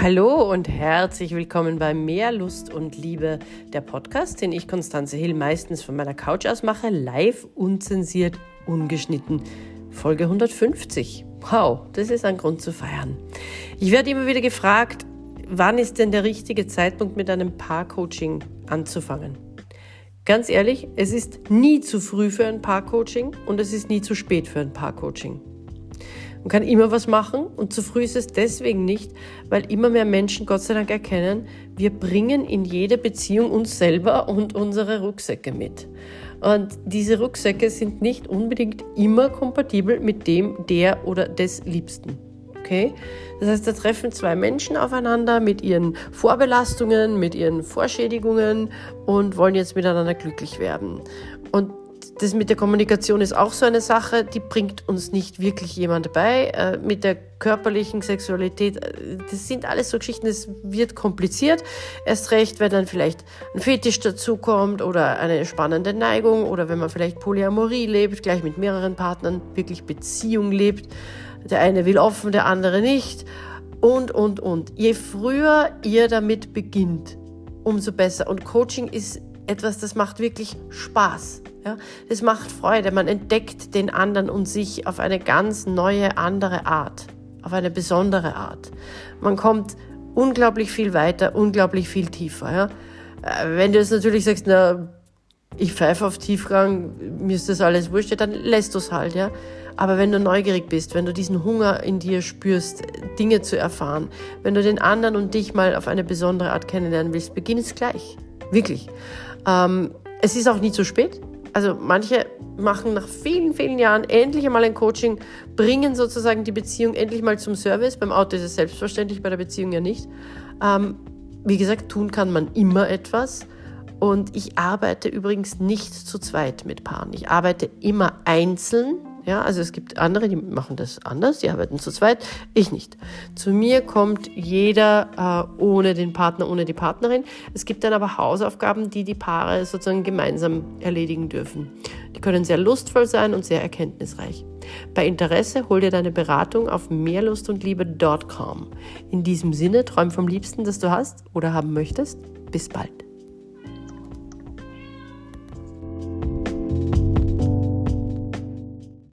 Hallo und herzlich willkommen bei Mehr Lust und Liebe, der Podcast, den ich, Konstanze Hill, meistens von meiner Couch aus mache, live, unzensiert, ungeschnitten. Folge 150. Wow, das ist ein Grund zu feiern. Ich werde immer wieder gefragt, wann ist denn der richtige Zeitpunkt mit einem Paar-Coaching anzufangen? Ganz ehrlich, es ist nie zu früh für ein Paar-Coaching und es ist nie zu spät für ein Paar-Coaching. Man kann immer was machen und zu früh ist es deswegen nicht, weil immer mehr Menschen Gott sei Dank erkennen, wir bringen in jede Beziehung uns selber und unsere Rucksäcke mit. Und diese Rucksäcke sind nicht unbedingt immer kompatibel mit dem der oder des Liebsten. Okay? Das heißt, da treffen zwei Menschen aufeinander mit ihren Vorbelastungen, mit ihren Vorschädigungen und wollen jetzt miteinander glücklich werden. Und das mit der Kommunikation ist auch so eine Sache, die bringt uns nicht wirklich jemand bei. Äh, mit der körperlichen Sexualität, äh, das sind alles so Geschichten, es wird kompliziert. Erst recht, wenn dann vielleicht ein Fetisch dazukommt oder eine spannende Neigung oder wenn man vielleicht Polyamorie lebt, gleich mit mehreren Partnern wirklich Beziehung lebt. Der eine will offen, der andere nicht. Und, und, und. Je früher ihr damit beginnt, umso besser. Und Coaching ist etwas, das macht wirklich Spaß. Ja? Es macht Freude. Man entdeckt den anderen und sich auf eine ganz neue, andere Art, auf eine besondere Art. Man kommt unglaublich viel weiter, unglaublich viel tiefer. Ja? Äh, wenn du jetzt natürlich sagst, na, ich pfeife auf Tiefgang, mir ist das alles wurscht, dann lässt du es halt, ja. Aber wenn du neugierig bist, wenn du diesen Hunger in dir spürst, Dinge zu erfahren, wenn du den anderen und dich mal auf eine besondere Art kennenlernen willst, beginn es gleich. Wirklich. Ähm, es ist auch nie zu spät. Also manche machen nach vielen, vielen Jahren endlich einmal ein Coaching, bringen sozusagen die Beziehung endlich mal zum Service. Beim Auto ist es selbstverständlich, bei der Beziehung ja nicht. Ähm, wie gesagt, tun kann man immer etwas. Und ich arbeite übrigens nicht zu zweit mit Paaren. Ich arbeite immer einzeln ja, also es gibt andere, die machen das anders, die arbeiten zu zweit, ich nicht. Zu mir kommt jeder äh, ohne den Partner, ohne die Partnerin. Es gibt dann aber Hausaufgaben, die die Paare sozusagen gemeinsam erledigen dürfen. Die können sehr lustvoll sein und sehr erkenntnisreich. Bei Interesse hol dir deine Beratung auf mehrlustundliebe.com. In diesem Sinne, träum vom Liebsten, das du hast oder haben möchtest. Bis bald.